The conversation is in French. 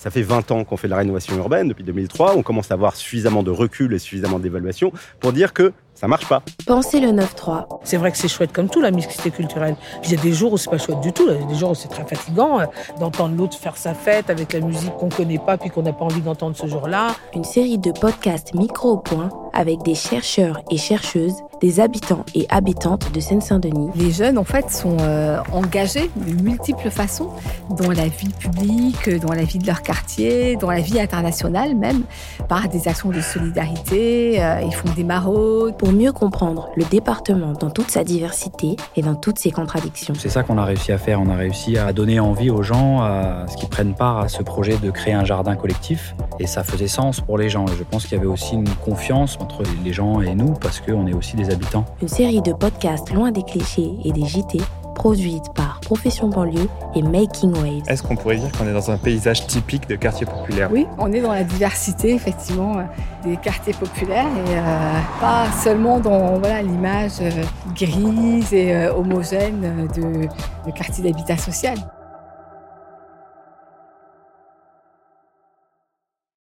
Ça fait 20 ans qu'on fait de la rénovation urbaine, depuis 2003. On commence à avoir suffisamment de recul et suffisamment d'évaluation pour dire que ça marche pas. Pensez le 9-3. C'est vrai que c'est chouette comme tout, la mixité culturelle. Il y a des jours où c'est pas chouette du tout. Il y a des jours où c'est très fatigant euh, d'entendre l'autre faire sa fête avec la musique qu'on connaît pas puis qu'on n'a pas envie d'entendre ce jour-là. Une série de podcasts micro au point avec des chercheurs et chercheuses, des habitants et habitantes de Seine-Saint-Denis. Les jeunes, en fait, sont euh, engagés de multiples façons dans la vie publique, dans la vie de leur quartier, dans la vie internationale même, par des actions de solidarité. Euh, ils font des maraudes. Pour mieux comprendre le département dans toute sa diversité et dans toutes ses contradictions. C'est ça qu'on a réussi à faire. On a réussi à donner envie aux gens à ce qu'ils prennent part à ce projet de créer un jardin collectif. Et ça faisait sens pour les gens. Et je pense qu'il y avait aussi une confiance entre les gens et nous parce qu'on est aussi des habitants. Une série de podcasts loin des clichés et des JT produite par Profession Banlieue et Making Waves. Est-ce qu'on pourrait dire qu'on est dans un paysage typique de quartier populaire? Oui, on est dans la diversité effectivement euh, des quartiers populaires et euh, pas seulement dans voilà, l'image euh, grise et homogène de, de quartier d'habitat social.